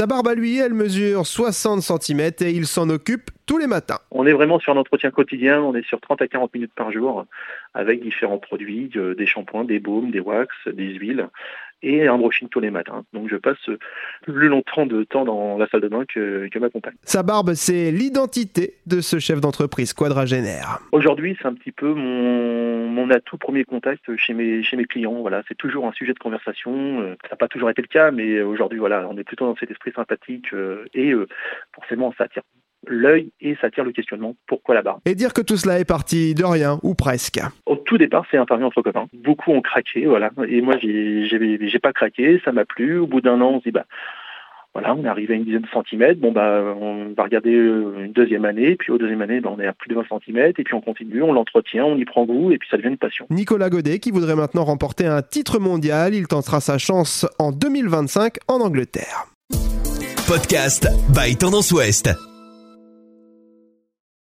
Sa barbe à lui, elle mesure 60 cm et il s'en occupe tous les matins. On est vraiment sur un entretien quotidien, on est sur 30 à 40 minutes par jour avec différents produits, des shampoings, des baumes, des wax, des huiles et un brushing tous les matins. Donc je passe plus longtemps de temps dans la salle de bain que, que ma compagne. Sa barbe, c'est l'identité de ce chef d'entreprise quadragénaire. Aujourd'hui, c'est un petit peu mon, mon atout premier contact chez mes, chez mes clients. Voilà, c'est toujours un sujet de conversation. Euh, ça n'a pas toujours été le cas, mais aujourd'hui, voilà, on est plutôt dans cet esprit sympathique euh, et euh, forcément, ça attire l'œil et ça attire le questionnement. Pourquoi la barbe? Et dire que tout cela est parti de rien ou presque. Au tout départ, c'est un pari entre copains. Beaucoup ont craqué, voilà. Et moi, j'ai pas craqué, ça m'a plu. Au bout d'un an, on se dit bah voilà, on est arrivé à une dizaine de centimètres. Bon bah on va regarder euh, une deuxième année, puis au deuxième année, bah, on est à plus de 20 centimètres, et puis on continue, on l'entretient, on y prend goût, et puis ça devient une passion. Nicolas Godet, qui voudrait maintenant remporter un titre mondial, il tentera sa chance en 2025 en Angleterre. Podcast by Tendance Ouest.